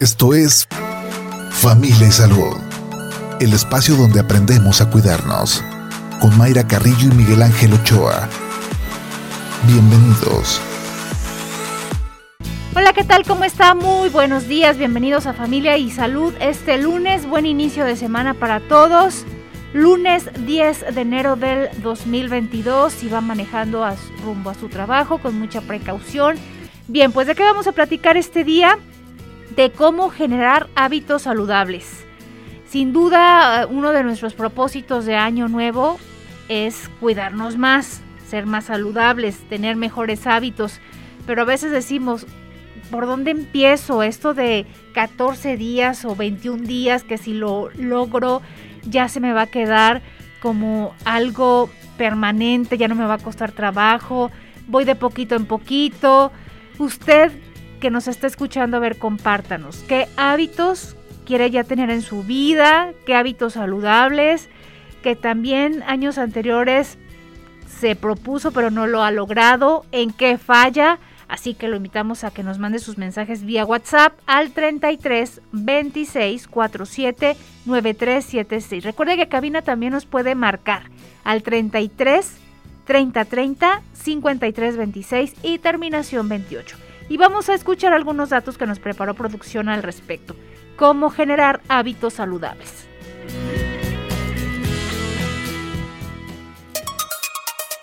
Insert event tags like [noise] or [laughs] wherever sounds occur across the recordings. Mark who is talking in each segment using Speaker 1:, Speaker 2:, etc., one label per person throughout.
Speaker 1: Esto es Familia y Salud, el espacio donde aprendemos a cuidarnos, con Mayra Carrillo y Miguel Ángel Ochoa. Bienvenidos.
Speaker 2: Hola, ¿qué tal? ¿Cómo está? Muy buenos días, bienvenidos a Familia y Salud. Este lunes, buen inicio de semana para todos. Lunes 10 de enero del 2022 y va manejando a, rumbo a su trabajo con mucha precaución. Bien, pues de qué vamos a platicar este día? De cómo generar hábitos saludables. Sin duda, uno de nuestros propósitos de año nuevo es cuidarnos más, ser más saludables, tener mejores hábitos. Pero a veces decimos, ¿por dónde empiezo? Esto de 14 días o 21 días, que si lo logro ya se me va a quedar como algo permanente, ya no me va a costar trabajo, voy de poquito en poquito. Usted que nos está escuchando, a ver, compártanos. ¿Qué hábitos quiere ya tener en su vida? ¿Qué hábitos saludables? Que también años anteriores se propuso pero no lo ha logrado. ¿En qué falla? Así que lo invitamos a que nos mande sus mensajes vía WhatsApp al 33 26 47 9376. Recuerde que cabina también nos puede marcar al 33 30 30 53 26 y terminación 28 y vamos a escuchar algunos datos que nos preparó producción al respecto. Cómo generar hábitos saludables.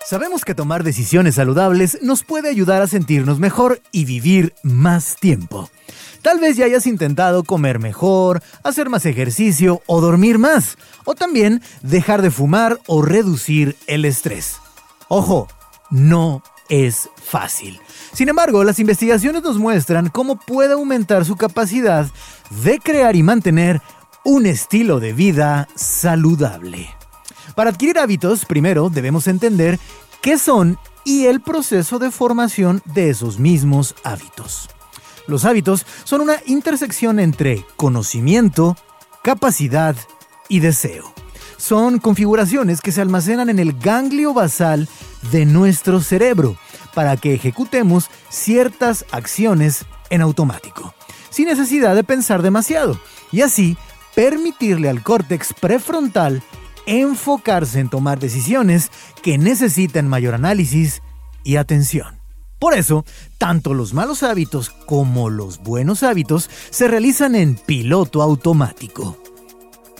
Speaker 3: Sabemos que tomar decisiones saludables nos puede ayudar a sentirnos mejor y vivir más tiempo. Tal vez ya hayas intentado comer mejor, hacer más ejercicio o dormir más, o también dejar de fumar o reducir el estrés. Ojo, no es fácil. Sin embargo, las investigaciones nos muestran cómo puede aumentar su capacidad de crear y mantener un estilo de vida saludable. Para adquirir hábitos, primero debemos entender qué son y el proceso de formación de esos mismos hábitos. Los hábitos son una intersección entre conocimiento, capacidad y deseo. Son configuraciones que se almacenan en el ganglio basal de nuestro cerebro para que ejecutemos ciertas acciones en automático, sin necesidad de pensar demasiado, y así permitirle al córtex prefrontal enfocarse en tomar decisiones que necesitan mayor análisis y atención. Por eso, tanto los malos hábitos como los buenos hábitos se realizan en piloto automático.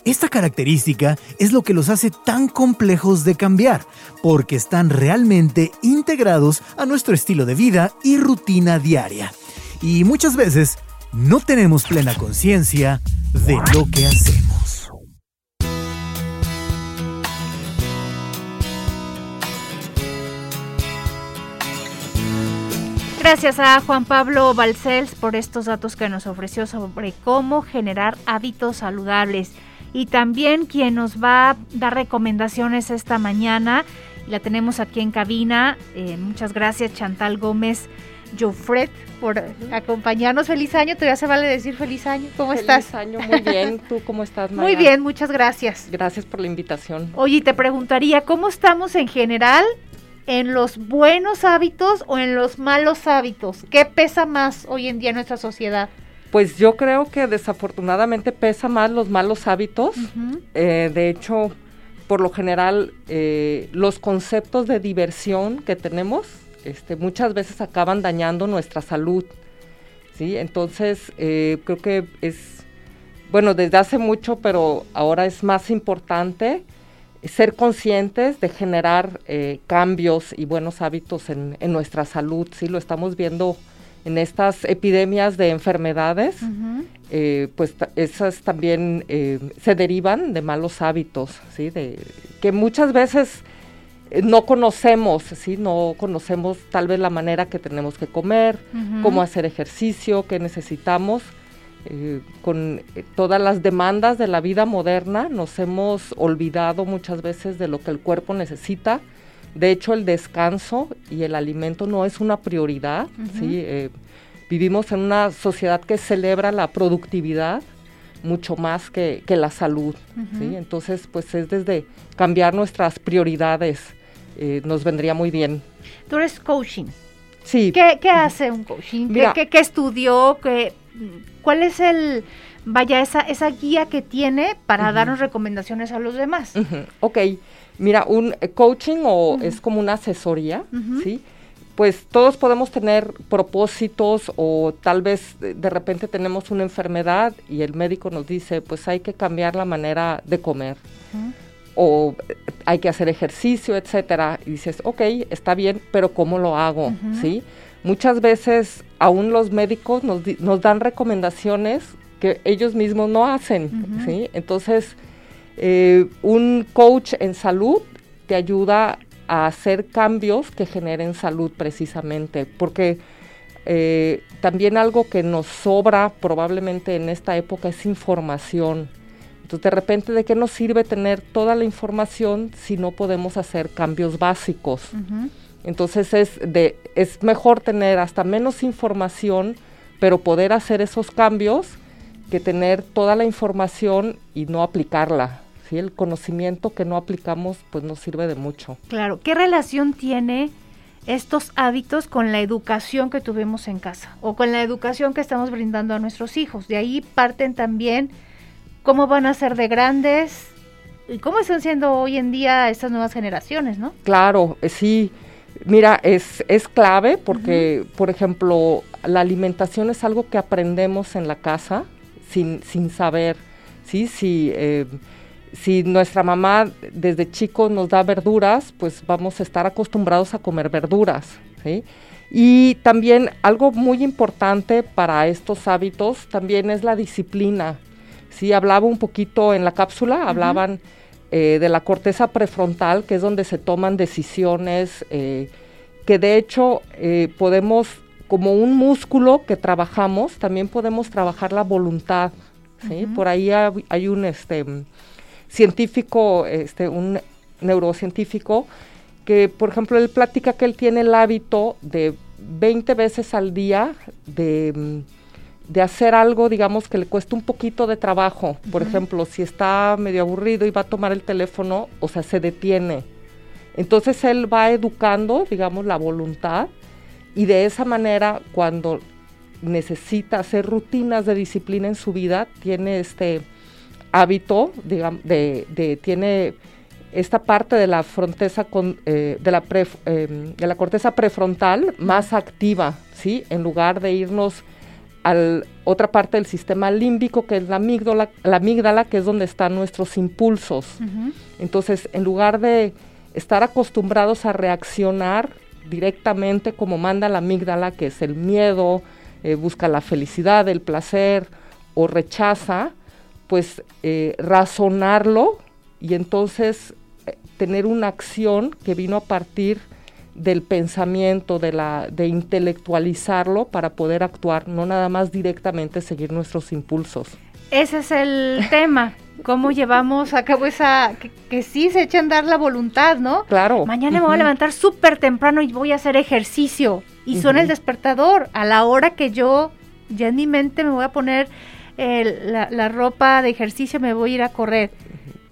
Speaker 3: Esta característica es lo que los hace tan complejos de cambiar, porque están realmente integrados a nuestro estilo de vida y rutina diaria. Y muchas veces no tenemos plena conciencia de lo que hacemos.
Speaker 2: Gracias a Juan Pablo Balcells por estos datos que nos ofreció sobre cómo generar hábitos saludables y también quien nos va a dar recomendaciones esta mañana. La tenemos aquí en cabina. Eh, muchas gracias Chantal Gómez Jofred por acompañarnos. Feliz año, todavía se vale decir feliz año. ¿Cómo estás?
Speaker 4: Feliz año, muy bien. ¿Tú cómo estás,
Speaker 2: Muy bien, muchas gracias.
Speaker 4: Gracias por la invitación.
Speaker 2: Oye, te preguntaría, ¿cómo estamos en general en los buenos hábitos o en los malos hábitos? ¿Qué pesa más hoy en día en nuestra sociedad?
Speaker 4: Pues yo creo que desafortunadamente pesa más los malos hábitos. Eh, de hecho, por lo general, eh, los conceptos de diversión que tenemos este, muchas veces acaban dañando nuestra salud. ¿sí? Entonces, eh, creo que es, bueno, desde hace mucho, pero ahora es más importante ser conscientes de generar cambios y buenos hábitos en, en, nuestra salud. Sí, lo estamos viendo en estas epidemias de enfermedades, eh, pues esas también eh, se derivan de malos hábitos, ¿sí? De, que muchas veces eh, no conocemos, ¿sí? No conocemos tal vez la manera que tenemos que comer, cómo hacer ejercicio, qué necesitamos. con todas las demandas de la vida moderna nos hemos olvidado muchas veces de lo que el cuerpo necesita de hecho, el descanso y el alimento no es una prioridad. ¿sí? Eh, vivimos en una sociedad que celebra la productividad mucho más que, la salud. ¿sí? Entonces, pues es desde cambiar nuestras prioridades, eh, nos vendría muy bien.
Speaker 2: Tú eres coaching.
Speaker 4: Sí.
Speaker 2: ¿Qué, hace un coaching? ¿Qué, estudió? ¿cuál es el, vaya, esa, esa guía que tiene para darnos recomendaciones a los demás?
Speaker 4: Ok, mira, un eh, coaching o es como una asesoría, ¿sí? Pues todos podemos tener propósitos o tal vez de repente tenemos una enfermedad y el médico nos dice, pues hay que cambiar la manera de comer o hay que hacer ejercicio, etcétera, y dices, ok, está bien, pero ¿cómo lo hago? ¿Sí? Muchas veces aún los médicos nos, nos, dan recomendaciones que ellos mismos no hacen, ¿sí? Entonces, eh, un coach en salud te ayuda a hacer cambios que generen salud precisamente, porque eh, también algo que nos sobra probablemente en esta época es información. Entonces, de repente, ¿de qué nos sirve tener toda la información si no podemos hacer cambios básicos? Entonces, es, de, es mejor tener hasta menos información, pero poder hacer esos cambios que tener toda la información y no aplicarla. ¿Sí? El conocimiento que no aplicamos, pues nos sirve de mucho.
Speaker 2: Claro. ¿Qué relación tiene estos hábitos con la educación que tuvimos en casa o con la educación que estamos brindando a nuestros hijos? De ahí parten también cómo van a ser de grandes y cómo están siendo hoy en día estas nuevas generaciones, ¿no?
Speaker 4: Claro, eh, sí. Mira, es, es clave porque, por ejemplo, la alimentación es algo que aprendemos en la casa sin, sin saber, ¿sí? Si, eh, si nuestra mamá desde chicos nos da verduras, pues vamos a estar acostumbrados a comer verduras, ¿sí? Y también algo muy importante para estos hábitos también es la disciplina. Sí, hablaba un poquito en la cápsula, hablaban eh, de la corteza prefrontal, que es donde se toman decisiones, eh, que de hecho eh, podemos, como un músculo que trabajamos, también podemos trabajar la voluntad. ¿sí? Por ahí hay, un este, científico, este, un neurocientífico, que por ejemplo él platica que él tiene el hábito de 20 veces al día de mm, de hacer algo, digamos, que le cuesta un poquito de trabajo. Por ejemplo, si está medio aburrido y va a tomar el teléfono, o sea, se detiene. Entonces él va educando, digamos, la voluntad y de esa manera, cuando necesita hacer rutinas de disciplina en su vida, tiene este hábito, digamos, de, tiene esta parte de la fronteza con, eh, de, la em, de la corteza prefrontal más activa, ¿sí? En lugar de irnos a otra parte del sistema límbico, que es la amígdala, la amígdala que es donde están nuestros impulsos. Entonces, en lugar de estar acostumbrados a reaccionar directamente como manda la amígdala, que es el miedo, eh, busca la felicidad, el placer o rechaza, pues eh, razonarlo y entonces eh, tener una acción que vino a partir del pensamiento, de, la, de intelectualizarlo para poder actuar, no nada más directamente seguir nuestros impulsos.
Speaker 2: Ese es el [laughs] tema, cómo llevamos a cabo esa, que, sí se echa a andar la voluntad, ¿no?
Speaker 4: Claro.
Speaker 2: Mañana me voy a levantar súper temprano y voy a hacer ejercicio. Y suena el despertador a la hora que yo ya en mi mente me voy a poner la, la, ropa de ejercicio, me voy a ir a correr.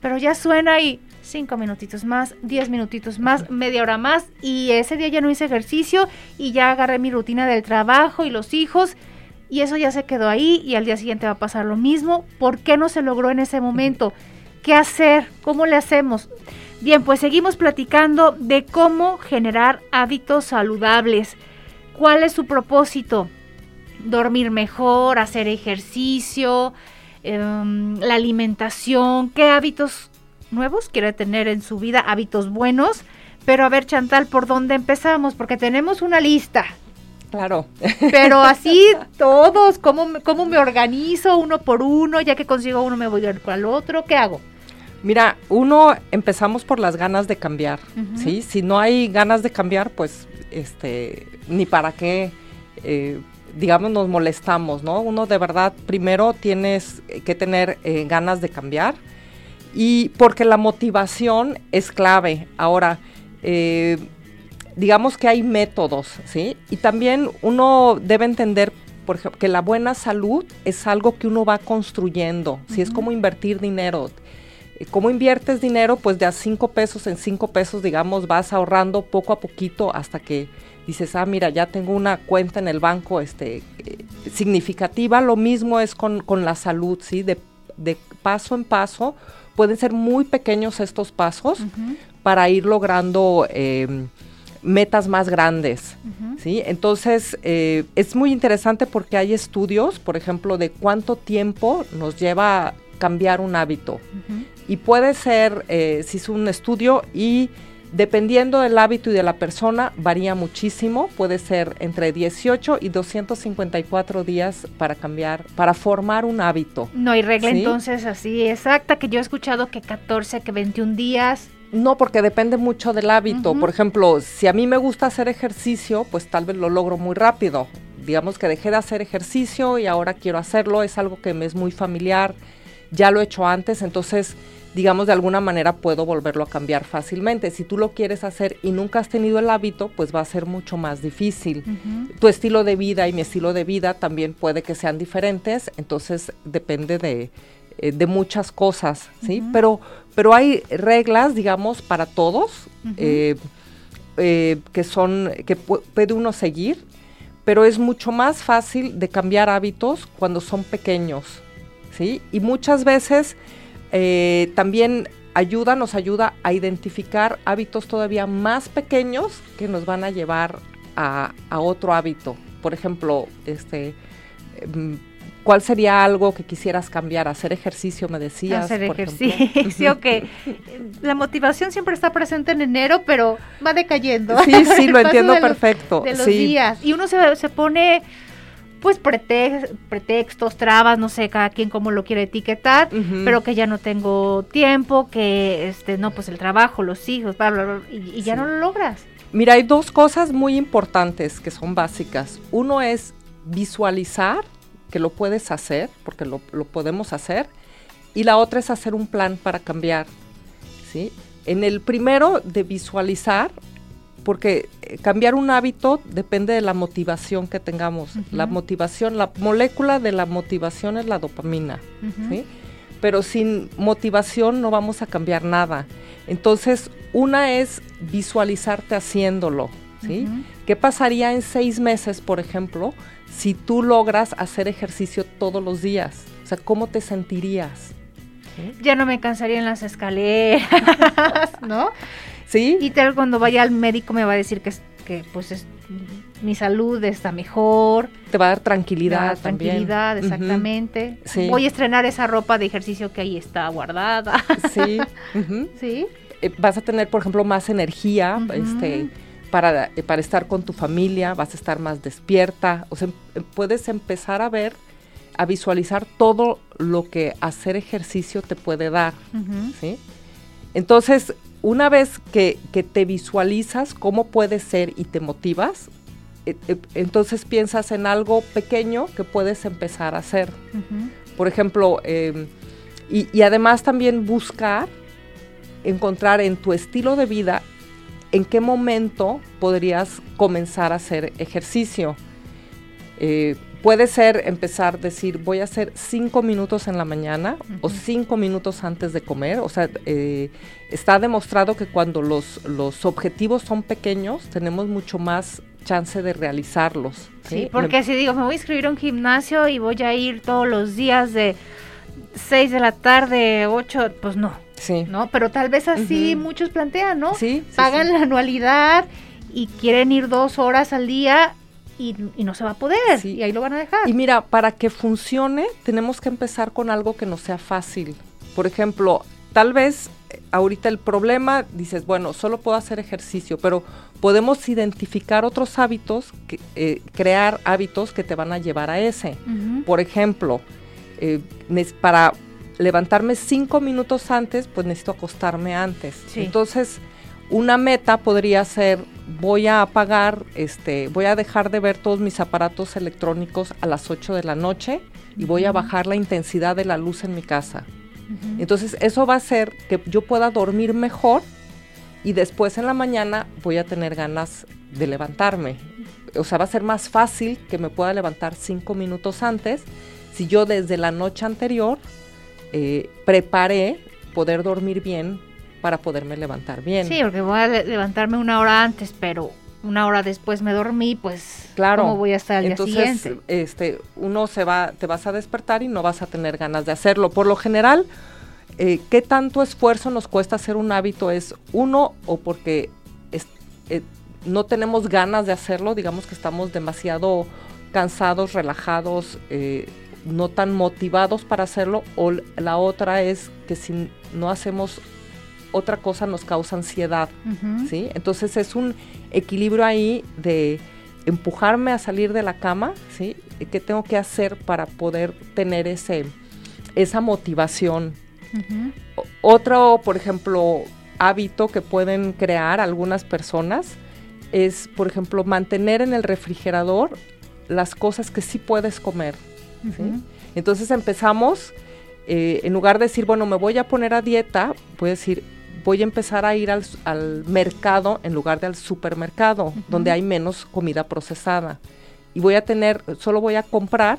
Speaker 2: Pero ya suena y cinco minutitos más, diez minutitos más, media hora más y ese día ya no hice ejercicio y ya agarré mi rutina del trabajo y los hijos y eso ya se quedó ahí y al día siguiente va a pasar lo mismo. ¿Por qué no se logró en ese momento? ¿Qué hacer? ¿Cómo le hacemos? Bien, pues seguimos platicando de cómo generar hábitos saludables. ¿Cuál es su propósito? Dormir mejor, hacer ejercicio, em, la alimentación, qué hábitos nuevos, quiere tener en su vida hábitos buenos. Pero a ver, Chantal, ¿por dónde empezamos? Porque tenemos una lista.
Speaker 4: Claro.
Speaker 2: Pero [laughs] así todos, ¿cómo, ¿cómo me organizo uno por uno? Ya que consigo uno, me voy a ir al otro. ¿Qué hago?
Speaker 4: Mira, uno empezamos por las ganas de cambiar, ¿sí? Si no hay ganas de cambiar, pues, este, ni para qué, eh, digamos, nos molestamos, ¿no? Uno de verdad, primero tienes que tener eh, ganas de cambiar y porque la motivación es clave. Ahora, eh, digamos que hay métodos, ¿sí? Y también uno debe entender, por ejemplo, que la buena salud es algo que uno va construyendo, ¿sí? Es como invertir dinero. Eh, ¿Cómo inviertes dinero? Pues de a 5 pesos en 5 pesos, digamos, vas ahorrando poco a poquito hasta que dices, ah, mira, ya tengo una cuenta en el banco este, eh, significativa. Lo mismo es con, con la salud, ¿sí? De, de, paso en paso. Pueden ser muy pequeños estos pasos para ir logrando eh, metas más grandes. ¿sí? Entonces, eh, es muy interesante porque hay estudios, por ejemplo, de cuánto tiempo nos lleva cambiar un hábito. Y puede ser, eh, si es un estudio y dependiendo del hábito y de la persona, varía muchísimo. Puede ser entre 18 y 254 días para cambiar, para formar un hábito.
Speaker 2: No hay regla entonces así exacta, que yo he escuchado que 14, que 21 días.
Speaker 4: No, porque depende mucho del hábito. Por ejemplo, si a mí me gusta hacer ejercicio, pues tal vez lo logro muy rápido. Digamos que dejé de hacer ejercicio y ahora quiero hacerlo, es algo que me es muy familiar, ya lo he hecho antes, entonces digamos de alguna manera puedo volverlo a cambiar fácilmente. Si tú lo quieres hacer y nunca has tenido el hábito, pues va a ser mucho más difícil. Tu estilo de vida y mi estilo de vida también puede que sean diferentes, entonces depende de, eh, de muchas cosas, ¿sí? Pero pero hay reglas, digamos, para todos, eh, eh, que son, que puede uno seguir, pero es mucho más fácil de cambiar hábitos cuando son pequeños, ¿sí? Y muchas veces eh, también ayuda, nos ayuda a identificar hábitos todavía más pequeños que nos van a llevar a, a otro hábito. Por ejemplo, este em, ¿Cuál sería algo que quisieras cambiar? Hacer ejercicio, me decías.
Speaker 2: Hacer ejercicio, que la motivación siempre está presente en enero, pero va decayendo.
Speaker 4: Sí, sí, lo [laughs] entiendo perfecto.
Speaker 2: de los días. Y uno se, se pone pues pretextos, trabas, no sé, cada quien cómo lo quiere etiquetar, pero que ya no tengo tiempo, que este, no, pues el trabajo, los hijos, bla, bla, bla, y, ya no lo logras.
Speaker 4: Mira, hay dos cosas muy importantes que son básicas. Uno es visualizar que lo puedes hacer, porque lo, podemos hacer, y la otra es hacer un plan para cambiar. ¿sí? En el primero de visualizar, porque eh, cambiar un hábito depende de la motivación que tengamos. La motivación, la molécula de la motivación es la dopamina, ¿sí? Pero sin motivación no vamos a cambiar nada. Entonces, una es visualizarte haciéndolo, ¿sí? ¿Qué pasaría en seis meses, por ejemplo, si tú logras hacer ejercicio todos los días? O sea, ¿cómo te sentirías?
Speaker 2: Ya no me cansaría en las escaleras, [laughs] ¿no?
Speaker 4: Sí.
Speaker 2: Y tal cuando vaya al médico me va a decir que, que pues es, mi salud está mejor.
Speaker 4: Te va a dar tranquilidad.
Speaker 2: tranquilidad, exactamente. Voy a estrenar esa ropa de ejercicio que ahí está guardada. [laughs]
Speaker 4: Sí.
Speaker 2: Sí.
Speaker 4: Eh, vas a tener, por ejemplo, más energía, este para, eh, para estar con tu familia, vas a estar más despierta, o sea, em, puedes empezar a ver, a visualizar todo lo que hacer ejercicio te puede dar, ¿sí? Entonces, una vez que, te visualizas cómo puede ser y te motivas, e, e, entonces piensas en algo pequeño que puedes empezar a hacer. Por ejemplo, em, y, y, además también buscar encontrar en tu estilo de vida ¿en qué momento podrías comenzar a hacer ejercicio? Eh, puede ser empezar a decir, voy a hacer cinco minutos en la mañana o cinco minutos antes de comer. O sea, eh, está demostrado que cuando los, los objetivos son pequeños, tenemos mucho más chance de realizarlos.
Speaker 2: Sí, porque si digo, me voy a inscribir a un gimnasio y voy a ir todos los días de 6 de la tarde, 8, pues no.
Speaker 4: Sí.
Speaker 2: ¿No? Pero tal vez así muchos plantean, ¿no?
Speaker 4: Sí.
Speaker 2: Pagan la anualidad y quieren ir dos horas al día y, no se va a poder. Y ahí lo van a dejar.
Speaker 4: Y mira, para que funcione, tenemos que empezar con algo que no sea fácil. Por ejemplo, tal vez eh, ahorita el problema, dices, bueno, solo puedo hacer ejercicio, pero podemos identificar otros hábitos, que, eh, crear hábitos que te van a llevar a ese. Por ejemplo, eh, para levantarme cinco minutos antes, pues necesito acostarme antes. Entonces, una meta podría ser, voy a apagar, este, voy a dejar de ver todos mis aparatos electrónicos a las 8 de la noche y voy a bajar la intensidad de la luz en mi casa. Entonces, eso va a hacer que yo pueda dormir mejor y después en la mañana voy a tener ganas de levantarme. O sea, va a ser más fácil que me pueda levantar cinco minutos antes si yo desde la noche anterior eh, preparé poder dormir bien para poderme levantar bien.
Speaker 2: Sí, porque voy a levantarme una hora antes, pero una hora después me dormí, pues
Speaker 4: claro.
Speaker 2: ¿cómo voy a estar al
Speaker 4: Entonces,
Speaker 2: día siguiente?
Speaker 4: este, uno se va, te vas a despertar y no vas a tener ganas de hacerlo. Por lo general, eh, ¿qué tanto esfuerzo nos cuesta hacer un hábito? Es uno o porque es, eh, no tenemos ganas de hacerlo, digamos que estamos demasiado cansados, relajados, eh, no tan motivados para hacerlo, o la otra es que si no hacemos otra cosa nos causa ansiedad. ¿sí? Entonces es un equilibrio ahí de empujarme a salir de la cama, ¿sí? ¿Qué tengo que hacer para poder tener ese, esa motivación? Otro, por ejemplo, hábito que pueden crear algunas personas es, por ejemplo, mantener en el refrigerador las cosas que sí puedes comer. Entonces empezamos, eh, en lugar de decir, bueno, me voy a poner a dieta, a decir, voy a empezar a ir al, al mercado en lugar de al supermercado, donde hay menos comida procesada. Y voy a tener, solo voy a comprar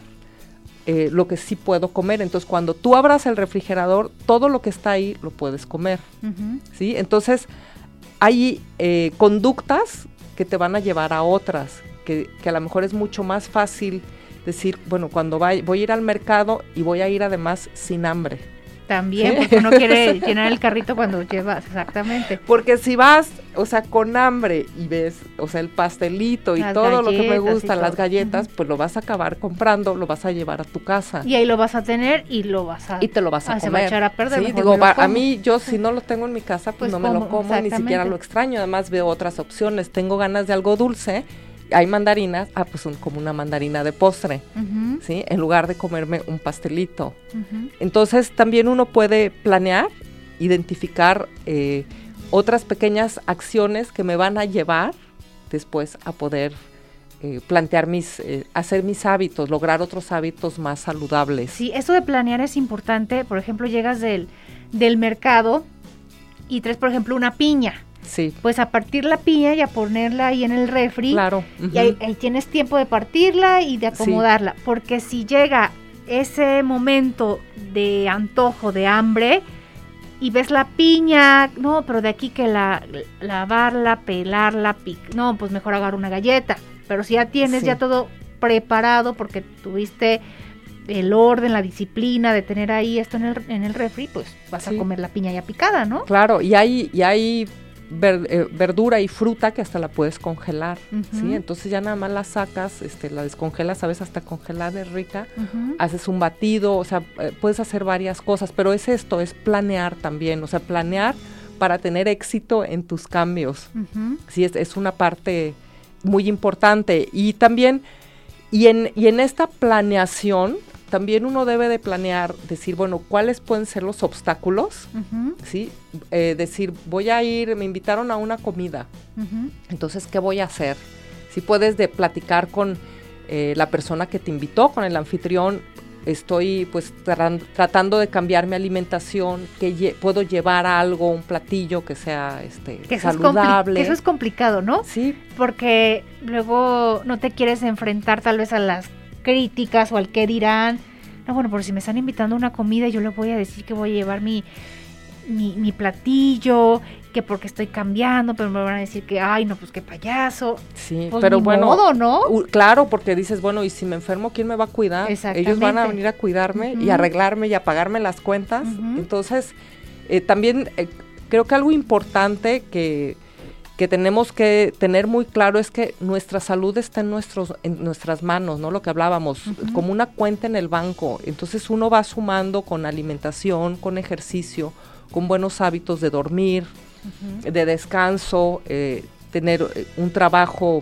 Speaker 4: eh, lo que sí puedo comer. Entonces, cuando tú abras el refrigerador, todo lo que está ahí lo puedes comer. ¿sí? Entonces, hay eh, conductas que te van a llevar a otras, que, que a lo mejor es mucho más fácil decir, bueno, cuando vay- voy a ir al mercado y voy a ir además sin hambre.
Speaker 2: También, porque uno quiere [laughs] llenar el carrito cuando llevas, exactamente.
Speaker 4: Porque si vas, o sea, con hambre y ves, o sea, el pastelito y
Speaker 2: Las
Speaker 4: todo lo que me
Speaker 2: galletas y
Speaker 4: gusta, las galletas, pues lo vas a acabar comprando, lo vas a llevar a tu casa.
Speaker 2: Y ahí lo vas a tener y lo vas a...
Speaker 4: y te lo vas a
Speaker 2: Ah, se
Speaker 4: comer.
Speaker 2: va a echar a perder,
Speaker 4: Sí, digo, a mí yo si no lo tengo en mi casa, pues,
Speaker 2: Pues
Speaker 4: no me lo
Speaker 2: como,
Speaker 4: ni siquiera lo extraño. Además veo otras opciones. Tengo ganas de algo dulce, hay mandarinas, ah, pues un- como una mandarina de postre, ¿sí? En lugar de comerme un pastelito. Entonces también uno puede planear, identificar eh, otras pequeñas acciones que me van a llevar después a poder eh, plantear mis, eh, hacer mis hábitos, lograr otros hábitos más saludables.
Speaker 2: Sí, eso de planear es importante. Por ejemplo, llegas del, del mercado y traes, por ejemplo, una piña.
Speaker 4: Sí,
Speaker 2: Pues a partir la piña y a ponerla ahí en el refri.
Speaker 4: claro.
Speaker 2: Y ahí, tienes tiempo de partirla y de
Speaker 4: Sí.
Speaker 2: acomodarla. Porque si llega ese momento de antojo, de hambre, y ves la piña, no, pero de aquí que la lavarla, pelarla, pic, no, pues mejor agarro una galleta. Pero si ya tienes
Speaker 4: Sí.
Speaker 2: ya todo preparado porque tuviste el orden, la disciplina de tener ahí esto en el, en el refri, pues vas
Speaker 4: Sí.
Speaker 2: a comer la piña ya picada, ¿no?
Speaker 4: Claro, y hay, y hay ver- eh, verdura y fruta que hasta la puedes congelar. ¿sí? Entonces ya nada más la sacas, este, la descongelas, sabes, hasta congelada es rica, haces un batido, o sea, eh, puedes hacer varias cosas, pero es esto, es planear también, o sea, planear para tener éxito en tus cambios, sí, es, es una parte muy importante. Y también, y en, y en esta planeación, también uno debe de planear, decir, bueno, ¿cuáles pueden ser los obstáculos? ¿sí? Eh, decir, voy a ir, me invitaron a una comida, entonces, ¿qué voy a hacer? Si puedes de platicar con eh, la persona que te invitó, con el anfitrión, estoy pues tratando de cambiar mi alimentación, que lle- puedo llevar algo, un platillo que sea este,
Speaker 2: Que eso, es compli-
Speaker 4: saludable.
Speaker 2: que eso es complicado, ¿no?
Speaker 4: Sí,
Speaker 2: porque luego no te quieres enfrentar tal vez a las críticas o al qué dirán. No, bueno, pero si me están invitando a una comida, yo le voy a decir que voy a llevar mi, mi, mi platillo, que porque estoy cambiando, pero me van a decir que, ay, no, pues qué payaso.
Speaker 4: sí,
Speaker 2: Pues
Speaker 4: pero
Speaker 2: ni
Speaker 4: bueno,
Speaker 2: modo, ¿no?
Speaker 4: claro, porque dices, bueno, y si me enfermo, ¿quién me va a cuidar? Ellos van a venir a cuidarme y
Speaker 2: Ujú.
Speaker 4: arreglarme y a pagarme las cuentas. Entonces, eh, también eh, creo que algo importante que, que tenemos que tener muy claro es que nuestra salud está en, nuestros, en nuestras manos, ¿no? Lo que hablábamos, como una cuenta en el banco. Entonces uno va sumando con alimentación, con ejercicio, con buenos hábitos de dormir, de descanso, eh, tener eh, un trabajo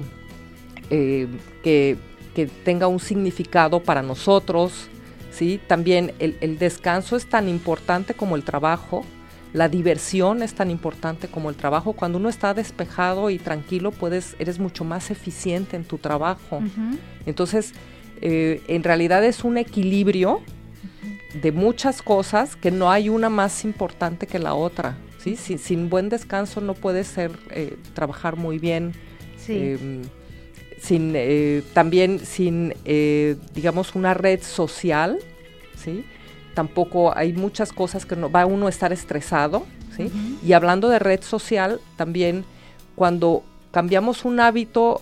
Speaker 4: eh, que, que tenga un significado para nosotros, ¿sí? También el, el descanso es tan importante como el trabajo, la diversión es tan importante como el trabajo. Cuando uno está despejado y tranquilo, puedes, eres mucho más eficiente en tu trabajo. Entonces, eh, en realidad es un equilibrio de muchas cosas que no hay una más importante que la otra. ¿sí? Sin, sin buen descanso no puedes ser, eh, trabajar muy bien.
Speaker 2: Sí.
Speaker 4: eh, sin, eh, también sin, digamos, una red social, ¿sí? Tampoco hay muchas cosas que no, va uno a estar estresado, ¿sí? Y hablando de red social, también cuando cambiamos un hábito,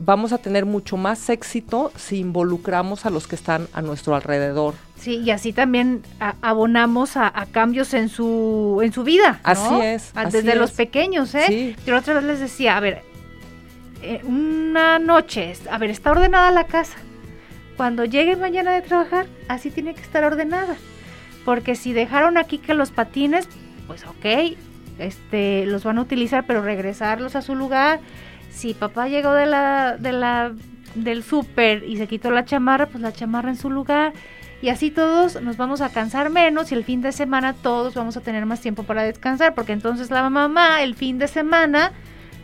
Speaker 4: vamos a tener mucho más éxito si involucramos a los que están a nuestro alrededor.
Speaker 2: Sí, y así también abonamos a, cambios en su en su vida.
Speaker 4: Así es.
Speaker 2: Desde los pequeños, ¿eh? Yo otra vez les decía, a ver, eh, una noche, a ver, está ordenada la casa. Cuando llegue mañana de trabajar, así tiene que estar ordenada. Porque si dejaron aquí que los patines, pues ok, este, los van a utilizar, pero regresarlos a su lugar. Si papá llegó de la, de la, del súper y se quitó la chamarra, pues la chamarra en su lugar. Y así todos nos vamos a cansar menos y el fin de semana todos vamos a tener más tiempo para descansar, porque entonces la mamá el fin de semana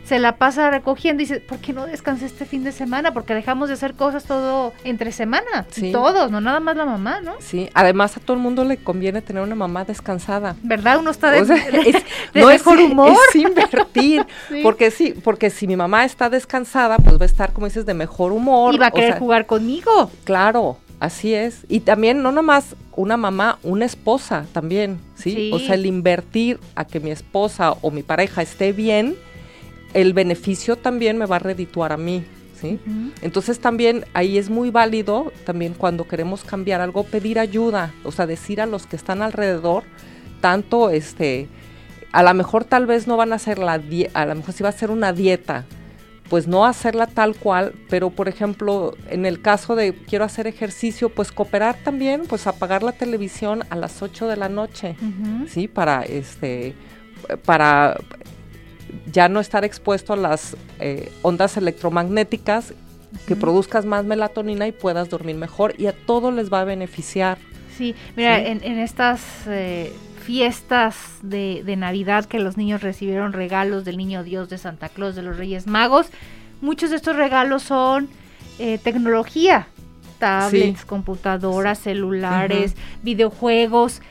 Speaker 2: se la pasa recogiendo y dice, ¿por qué no descansé este fin de semana? Porque dejamos de hacer cosas todo entre semana. Sí. Todos, no nada más la mamá, ¿no?
Speaker 4: Sí, además a todo el mundo le conviene tener una mamá descansada.
Speaker 2: ¿Verdad? Uno está [laughs] de, no mejor humor.
Speaker 4: Es invertir. [laughs] Porque sí, porque si mi mamá está descansada, pues va a estar, como dices, de mejor humor.
Speaker 2: Y va a querer jugar conmigo.
Speaker 4: Claro. Así es. Y también no nomás una mamá, una esposa también, ¿sí? sí. O sea, el invertir a que mi esposa o mi pareja esté bien, el beneficio también me va a redituar a mí. ¿Sí? Entonces también ahí es muy válido, también cuando queremos cambiar algo, pedir ayuda, o sea, decir a los que están alrededor, tanto este, a lo mejor tal vez no van a hacer la dieta, a lo mejor si va a ser una dieta, pues no hacerla tal cual, pero por ejemplo, en el caso de quiero hacer ejercicio, pues cooperar también, pues apagar la televisión a las 8 de la noche, ¿sí? Para este para ya no estar expuesto a las eh, ondas electromagnéticas, que produzcas más melatonina y puedas dormir mejor y a todo les va a beneficiar.
Speaker 2: Sí, mira, En, estas eh, fiestas de, Navidad que los niños recibieron regalos del Niño Dios, de Santa Claus, de los Reyes Magos, muchos de estos regalos son eh, tecnología, tablets, computadoras, celulares, videojuegos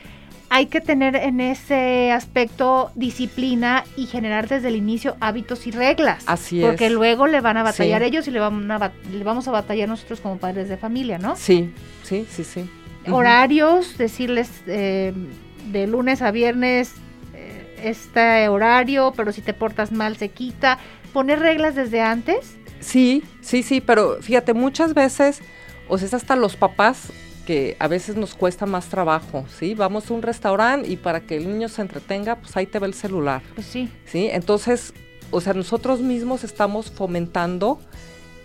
Speaker 2: hay que tener en ese aspecto disciplina y generar desde el inicio hábitos y reglas.
Speaker 4: Así
Speaker 2: es. Porque luego le van a batallar ellos y le, le, vamos a batallar nosotros como padres de familia, ¿no?
Speaker 4: Sí, sí, sí, sí.
Speaker 2: Horarios, decirles eh, de lunes a viernes eh, este horario, pero si te portas mal se quita. Poner reglas desde antes.
Speaker 4: Sí, sí, sí, pero fíjate, muchas veces, o sea, es hasta los papás que a veces nos cuesta más trabajo, ¿sí? Vamos a un restaurante y para que el niño se entretenga, pues ahí te ve el celular.
Speaker 2: Pues sí.
Speaker 4: ¿Sí? Entonces, o sea, nosotros mismos estamos fomentando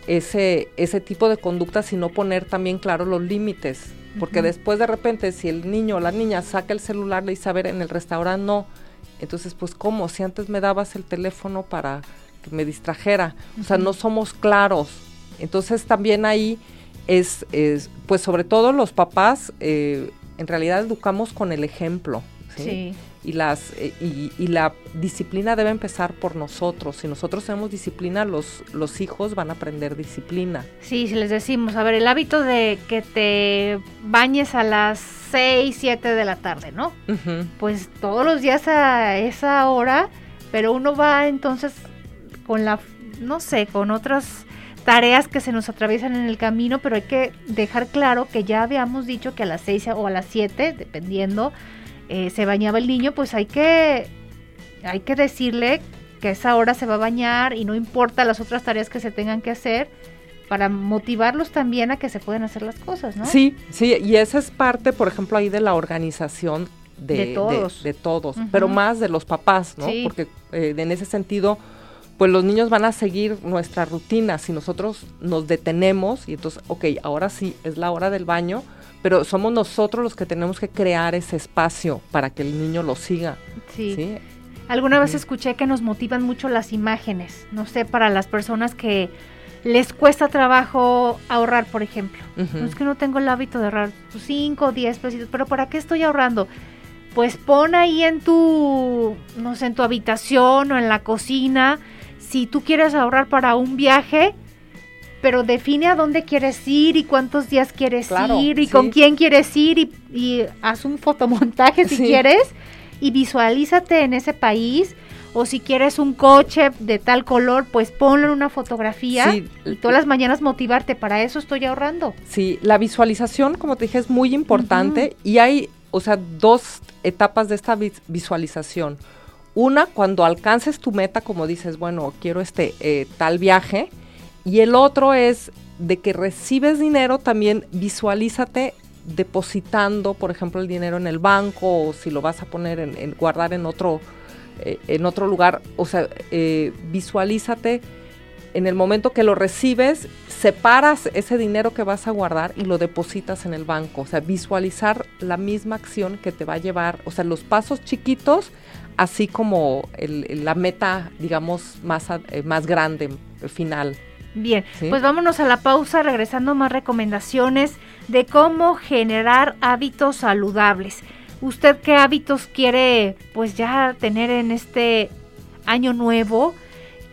Speaker 4: ese, ese tipo de conducta sin no poner también claro los límites. Porque después de repente, si el niño o la niña saca el celular, le dice, a ver, en el restaurante no. Entonces, pues, ¿cómo? Si antes me dabas el teléfono para que me distrajera. O sea, no somos claros. Entonces, también ahí es, es pues sobre todo los papás, eh, en realidad educamos con el ejemplo. ¿sí? Y, las, eh, y, la disciplina debe empezar por nosotros. Si nosotros tenemos disciplina, los, los hijos van a aprender disciplina.
Speaker 2: Sí, si les decimos, a ver, el hábito de que te bañes a las 6, 7 de la tarde, ¿no? Pues todos los días a esa hora, pero uno va entonces con la, no sé, con otras tareas que se nos atraviesan en el camino, pero hay que dejar claro que ya habíamos dicho que a las 6 o a las 7, dependiendo, eh, se bañaba el niño, pues hay que, hay que decirle que a esa hora se va a bañar y no importa las otras tareas que se tengan que hacer para motivarlos también a que se pueden hacer las cosas, ¿no?
Speaker 4: Sí, sí, y esa es parte, por ejemplo, ahí de la organización de,
Speaker 2: todos,
Speaker 4: de, todos pero más de los papás, ¿no? Porque eh, en ese sentido pues los niños van a seguir nuestra rutina. Si nosotros nos detenemos y entonces, ok, ahora sí, es la hora del baño, pero somos nosotros los que tenemos que crear ese espacio para que el niño lo siga.
Speaker 2: Sí. Alguna vez escuché que nos motivan mucho las imágenes, no sé, para las personas que les cuesta trabajo ahorrar, por ejemplo. No es que no tengo el hábito de ahorrar 5 o 10 pesitos, pero ¿para qué estoy ahorrando? Pues pon ahí en tu, no sé, en tu habitación o en la cocina si tú quieres ahorrar para un viaje, pero define a dónde quieres ir y cuántos días quieres ir y con quién quieres ir y, haz un fotomontaje si quieres y visualízate en ese país. O si quieres un coche de tal color, pues ponlo en una fotografía y todas las mañanas motivarte, para eso estoy ahorrando.
Speaker 4: Sí, la visualización, como te dije, es muy importante y hay, o sea, dos etapas de esta visualización. Una, cuando alcances tu meta, como dices, bueno, quiero este eh, tal viaje, y el otro es de que recibes dinero, también visualízate depositando, por ejemplo, el dinero en el banco o si lo vas a poner en, guardar en otro, eh, en otro lugar. O sea, eh, visualízate en el momento que lo recibes, separas ese dinero que vas a guardar y lo depositas en el banco. O sea, visualizar la misma acción que te va a llevar, o sea, los pasos chiquitos, así como la meta, digamos, más, eh, más grande, final.
Speaker 2: Bien, pues vámonos a la pausa, regresando más recomendaciones de cómo generar hábitos saludables. ¿Usted qué hábitos quiere pues ya tener en este año nuevo?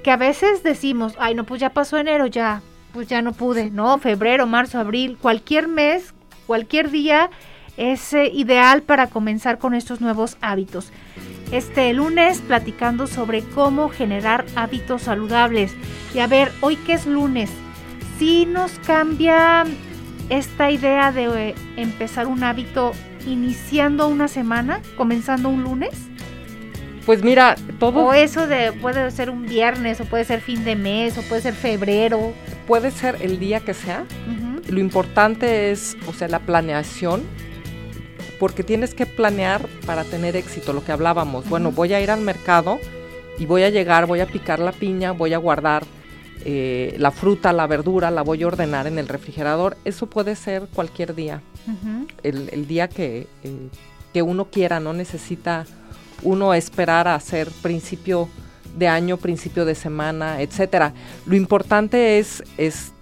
Speaker 2: Que a veces decimos, ay no, pues ya pasó enero, ya, pues ya no pude, no, febrero, marzo, abril, cualquier mes, cualquier día es eh, ideal para comenzar con estos nuevos hábitos. Este lunes platicando sobre cómo generar hábitos saludables. Y a ver, hoy que es lunes, si nos cambia esta idea de empezar un hábito iniciando una semana, comenzando un lunes?
Speaker 4: Pues mira, todo...
Speaker 2: O eso de puede ser un viernes, o puede ser fin de mes, o puede ser febrero.
Speaker 4: Puede ser el día que sea. Lo importante es, o sea, la planeación, porque tienes que planear para tener éxito, lo que hablábamos. Bueno, voy a ir al mercado y voy a llegar, voy a picar la piña, voy a guardar eh, la fruta, la verdura, la voy a ordenar en el refrigerador. Eso puede ser cualquier día, el, día que, eh, que, uno quiera, no necesita uno esperar a hacer principio de año, principio de semana, etcétera. Lo importante es, es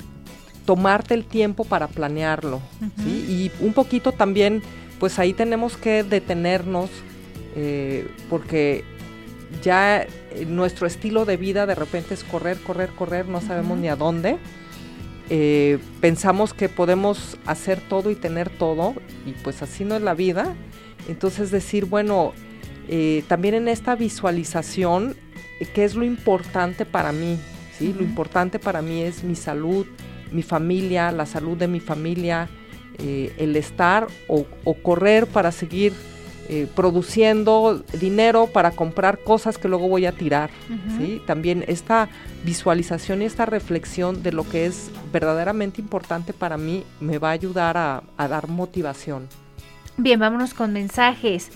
Speaker 4: tomarte el tiempo para planearlo, Y un poquito también, pues ahí tenemos que detenernos, eh, porque ya eh, nuestro estilo de vida de repente es correr, correr, correr, no sabemos ni a dónde. Eh, pensamos que podemos hacer todo y tener todo, y pues así no es la vida. Entonces decir, bueno, eh, también en esta visualización, ¿qué es lo importante para mí? ¿sí? Lo importante para mí es mi salud, mi familia, la salud de mi familia, el estar o, o correr para seguir eh, produciendo dinero para comprar cosas que luego voy a tirar. ¿sí? También esta visualización y esta reflexión de lo que es verdaderamente importante para mí me va a ayudar a, a dar motivación.
Speaker 2: Bien, vámonos con mensajes.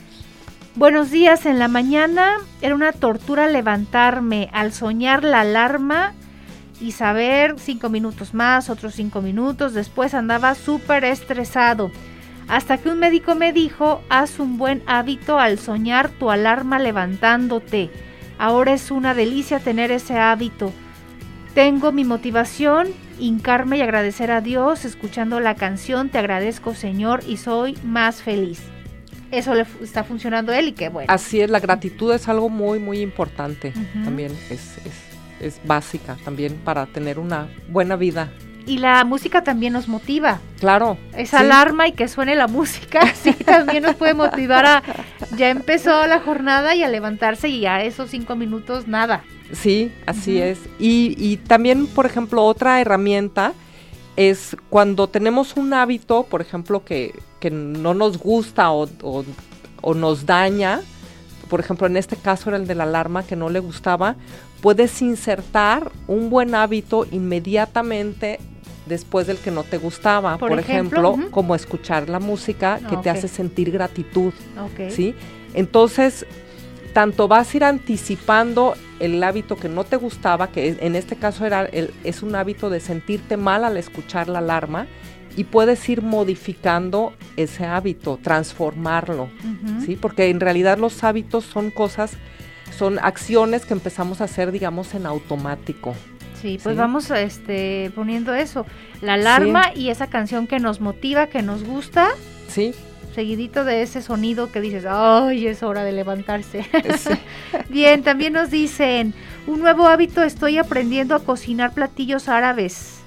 Speaker 2: Buenos días, en la mañana era una tortura levantarme al soñar la alarma y saber cinco minutos más, otros cinco minutos, después andaba súper estresado hasta que un médico me dijo, haz un buen hábito al soñar tu alarma levantándote. Ahora es una delicia tener ese hábito. Tengo mi motivación, hincarme y agradecer a Dios escuchando la canción Te agradezco Señor y soy más feliz. Eso le está funcionando a él y qué bueno.
Speaker 4: Así es, la gratitud es algo muy, muy importante también, es, es, es básica también para tener una buena vida
Speaker 2: y la música también nos motiva.
Speaker 4: Claro.
Speaker 2: Esa alarma y que suene la música, [laughs] sí, también nos puede motivar a, ya empezó la jornada y a levantarse y a esos cinco minutos nada.
Speaker 4: Sí, así es. Y, y, también, por ejemplo, otra herramienta es cuando tenemos un hábito, por ejemplo, que, que no nos gusta o, o, o nos daña, por ejemplo, en este caso era el de la alarma que no le gustaba, puedes insertar un buen hábito inmediatamente después del que no te gustaba. Por, ejemplo, como escuchar la música que te hace sentir gratitud. ¿sí? Entonces, tanto vas a ir anticipando el hábito que no te gustaba, que en este caso era es un hábito de sentirte mal al escuchar la alarma, y puedes ir modificando ese hábito, transformarlo, ¿sí? Porque en realidad los hábitos son cosas, son acciones que empezamos a hacer, digamos, en automático.
Speaker 2: Sí, pues vamos este, poniendo eso, la alarma y esa canción que nos motiva, que nos gusta.
Speaker 4: Sí.
Speaker 2: Seguidito de ese sonido que dices, ay, es hora de levantarse. [laughs] Bien, también nos dicen, un nuevo hábito, estoy aprendiendo a cocinar platillos árabes.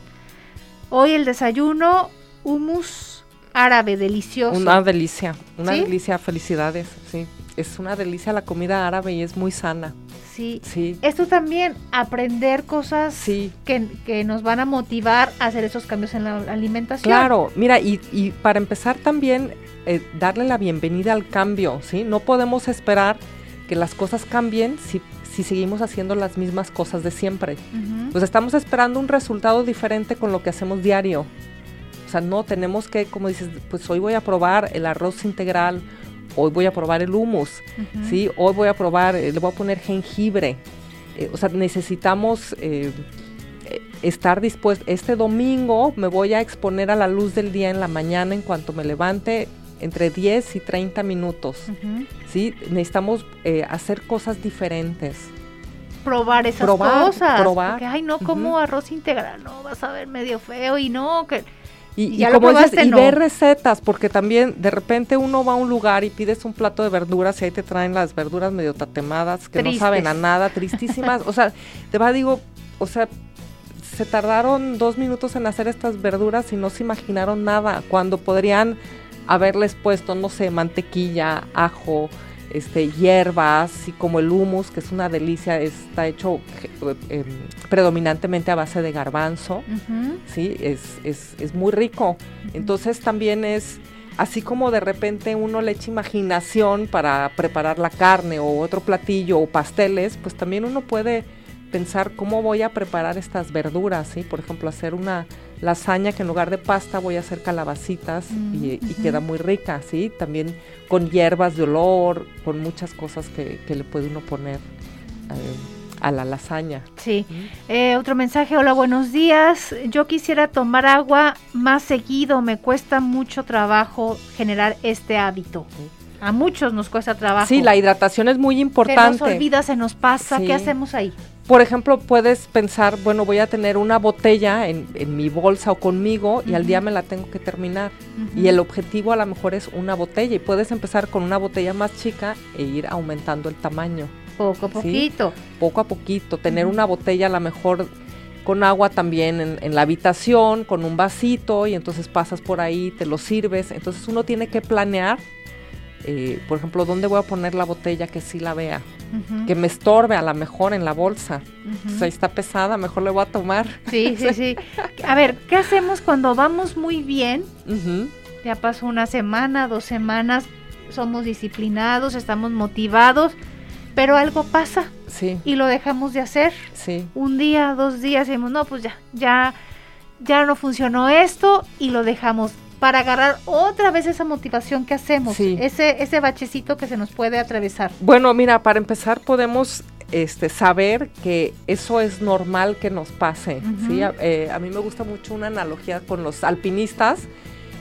Speaker 2: Hoy el desayuno, hummus árabe, delicioso.
Speaker 4: Una delicia, una delicia, felicidades, sí. Es una delicia la comida árabe y es muy sana.
Speaker 2: Sí.
Speaker 4: Sí.
Speaker 2: Esto también, aprender cosas
Speaker 4: Sí.
Speaker 2: que, que nos van a motivar a hacer esos cambios en la alimentación.
Speaker 4: Claro, mira, y, y para empezar también, eh, darle la bienvenida al cambio, ¿sí? No podemos esperar que las cosas cambien si, si seguimos haciendo las mismas cosas de siempre. Pues estamos esperando un resultado diferente con lo que hacemos diario. O sea, no tenemos que, como dices, pues hoy voy a probar el arroz integral, hoy voy a probar el hummus,
Speaker 2: Ujú.
Speaker 4: ¿sí? Hoy voy a probar, eh, le voy a poner jengibre. Eh, o sea, necesitamos eh, estar dispuestos. Este domingo me voy a exponer a la luz del día en la mañana en cuanto me levante entre 10 y 30 minutos. ¿sí? Necesitamos eh, hacer cosas diferentes.
Speaker 2: probar esas
Speaker 4: Probar,
Speaker 2: cosas.
Speaker 4: probar.
Speaker 2: Porque, ay, no, como arroz integral, no, vas a ver medio feo y no, que...
Speaker 4: Y, como dices, y
Speaker 2: no.
Speaker 4: ver recetas, porque también de repente uno va a un lugar y pides un plato de verduras y ahí te traen las verduras medio tatemadas, que
Speaker 2: Tristes.
Speaker 4: no saben a nada, tristísimas. o sea, de verdad digo, o sea, se tardaron dos minutos en hacer estas verduras y no se imaginaron nada, cuando podrían haberles puesto, no sé, mantequilla, ajo, este, hierbas, y como el hummus, que es una delicia, está hecho eh, em, predominantemente a base de garbanzo. ¿sí? Es, es, es muy rico. Entonces también es, así como de repente uno le echa imaginación para preparar la carne o otro platillo o pasteles, pues también uno puede pensar cómo voy a preparar estas verduras, ¿sí? Por ejemplo, hacer una lasaña que en lugar de pasta voy a hacer calabacitas y,
Speaker 2: Mm,
Speaker 4: queda muy rica, ¿sí? También con hierbas de olor, con muchas cosas que, que le puede uno poner eh, a la lasaña.
Speaker 2: Sí. Eh, otro mensaje, hola, buenos días. Yo quisiera tomar agua más seguido, me cuesta mucho trabajo generar este hábito. A muchos nos cuesta trabajo.
Speaker 4: Sí, la hidratación es muy
Speaker 2: Se
Speaker 4: importante.
Speaker 2: nos olvida, se nos pasa.
Speaker 4: Sí.
Speaker 2: ¿Qué hacemos ahí?
Speaker 4: Por ejemplo, puedes pensar, bueno, voy a tener una botella en, en mi bolsa o conmigo y al día me la tengo que terminar. Y el objetivo a lo mejor es una botella y puedes empezar con una botella más chica e ir aumentando el tamaño,
Speaker 2: Poco a
Speaker 4: Sí.
Speaker 2: poquito.
Speaker 4: poco a poquito. Tener una botella a lo mejor con agua también en, en la habitación, con un vasito y entonces pasas por ahí, te lo sirves. Entonces uno tiene que planear, eh, por ejemplo, dónde voy a poner la botella que sí la vea, que me estorbe a lo mejor en la bolsa. Entonces ahí está pesada, mejor le voy a tomar.
Speaker 2: Sí, [laughs] sí, sí. A ver, ¿qué hacemos cuando vamos muy bien? Ya pasó una semana, dos semanas, somos disciplinados, estamos motivados, pero algo pasa
Speaker 4: Sí,
Speaker 2: y lo dejamos de hacer.
Speaker 4: sí,
Speaker 2: Un día, dos días, decimos, no, pues ya, ya, ya no funcionó esto y lo dejamos para agarrar otra vez esa motivación que hacemos,
Speaker 4: Sí.
Speaker 2: ese, ese bachecito que se nos puede atravesar.
Speaker 4: Bueno, mira, para empezar podemos este, saber que eso es normal que nos pase. A, eh, a mí me gusta mucho una analogía con los alpinistas.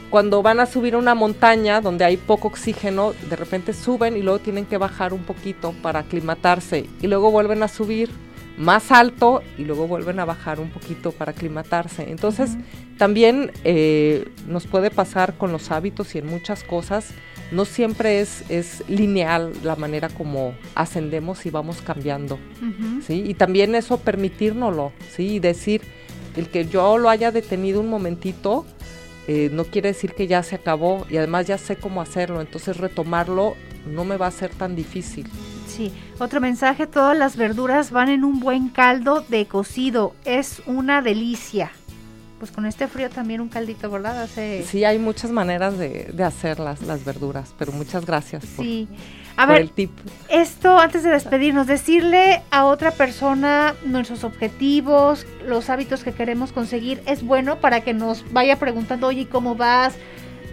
Speaker 4: Cuando van a subir una montaña donde hay poco oxígeno, de repente suben y luego tienen que bajar un poquito para aclimatarse y luego vuelven a subir más alto y luego vuelven a bajar un poquito para aclimatarse. Entonces, también eh, nos puede pasar con los hábitos y en muchas cosas. No siempre es, es lineal la manera como ascendemos y vamos cambiando. ¿sí? Y también eso permitírnoslo, ¿sí? Y decir, el que yo lo haya detenido un momentito, eh, no quiere decir que ya se acabó y además ya sé cómo hacerlo, entonces retomarlo no me va a ser tan difícil.
Speaker 2: Sí, otro mensaje, todas las verduras van en un buen caldo de cocido, es una delicia. Pues con este frío también un caldito, ¿verdad? Hace...
Speaker 4: Sí, hay muchas maneras de, de hacer las, las verduras, pero muchas gracias por,
Speaker 2: Sí. A
Speaker 4: por
Speaker 2: ver,
Speaker 4: el tip.
Speaker 2: esto antes de despedirnos, decirle a otra persona nuestros objetivos, los hábitos que queremos conseguir, es bueno para que nos vaya preguntando, oye, ¿cómo vas?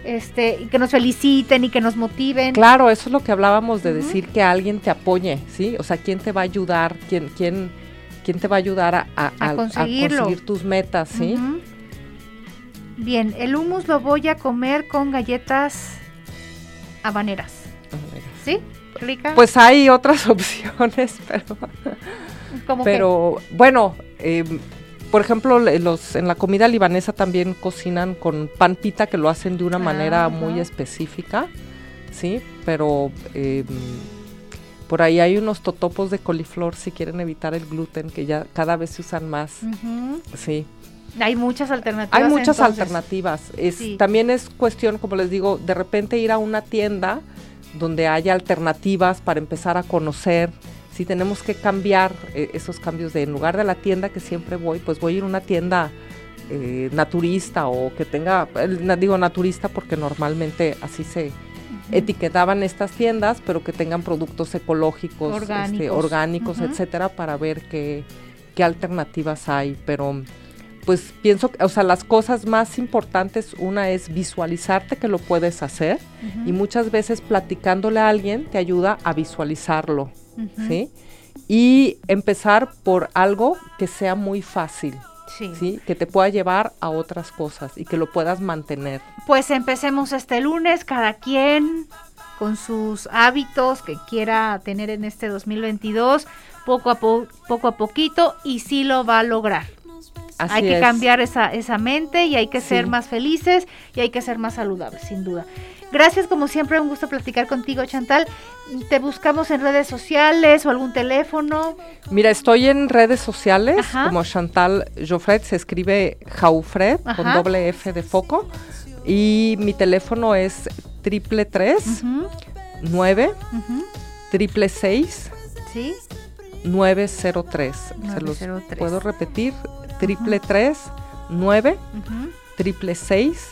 Speaker 2: Este, y que nos feliciten y que nos motiven.
Speaker 4: Claro, eso es lo que hablábamos de decir que alguien te apoye, ¿sí? O sea, ¿quién te va a ayudar? ¿Quién, quién, quién te va a ayudar a, a- conseguir tus metas, ¿sí?
Speaker 2: Bien, el hummus lo voy a comer con galletas habaneras. ¿Sí? ¿Rica?
Speaker 4: Pues hay otras [laughs] opciones, pero,
Speaker 2: ¿Cómo
Speaker 4: pero bueno, eh, por ejemplo, los en la comida libanesa también cocinan con pan pita que lo hacen de una manera
Speaker 2: Ajá.
Speaker 4: muy específica, sí, pero eh, por ahí hay unos totopos de coliflor si quieren evitar el gluten que ya cada vez se usan más, sí.
Speaker 2: Hay muchas alternativas.
Speaker 4: Hay muchas
Speaker 2: entonces.
Speaker 4: alternativas. Es,
Speaker 2: Sí.
Speaker 4: También es cuestión, como les digo, de repente ir a una tienda donde haya alternativas para empezar a conocer si tenemos que cambiar eh, esos cambios de en lugar de la tienda que siempre voy, pues voy a ir a una tienda eh, naturista o que tenga, digo naturista porque normalmente así se etiquetaban estas tiendas, pero que tengan productos ecológicos, este, orgánicos, etcétera, para ver qué, qué alternativas hay. Pero pues pienso, o sea, las cosas más importantes, una es visualizarte que lo puedes hacer y muchas veces platicándole a alguien te ayuda a visualizarlo, ¿sí? Y empezar por algo que sea muy fácil. Sí. Que te pueda llevar a otras cosas y que lo puedas mantener.
Speaker 2: Pues empecemos este lunes, cada quien con sus hábitos que quiera tener en este 2022, poco a, poco a poquito, y sí lo va a lograr hay que cambiar esa, esa mente y hay que ser más felices y hay que ser más saludables, sin duda. Gracias, como siempre, un gusto platicar contigo, Chantal. ¿Te buscamos en redes sociales o algún teléfono?
Speaker 4: Mira, estoy en redes sociales como Chantal Joffred, se escribe Jaufred con doble F de foco. Y mi teléfono es triple tres nueve triple seis
Speaker 2: ¿Sí?
Speaker 4: 903. Se los puedo repetir triple tres nueve triple seis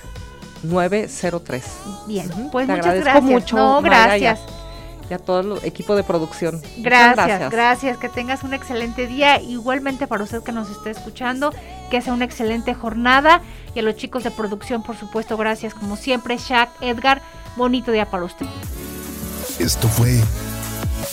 Speaker 4: 903.
Speaker 2: Bien, pues muchas gracias. mucho. No, gracias.
Speaker 4: Y a, todo el equipo de producción.
Speaker 2: Gracias, gracias, gracias. Que tengas un excelente día. Igualmente para usted que nos esté escuchando, que sea una excelente jornada. Y a los chicos de producción, por supuesto, gracias. Como siempre, Shaq, Edgar, bonito día para usted.
Speaker 1: Esto fue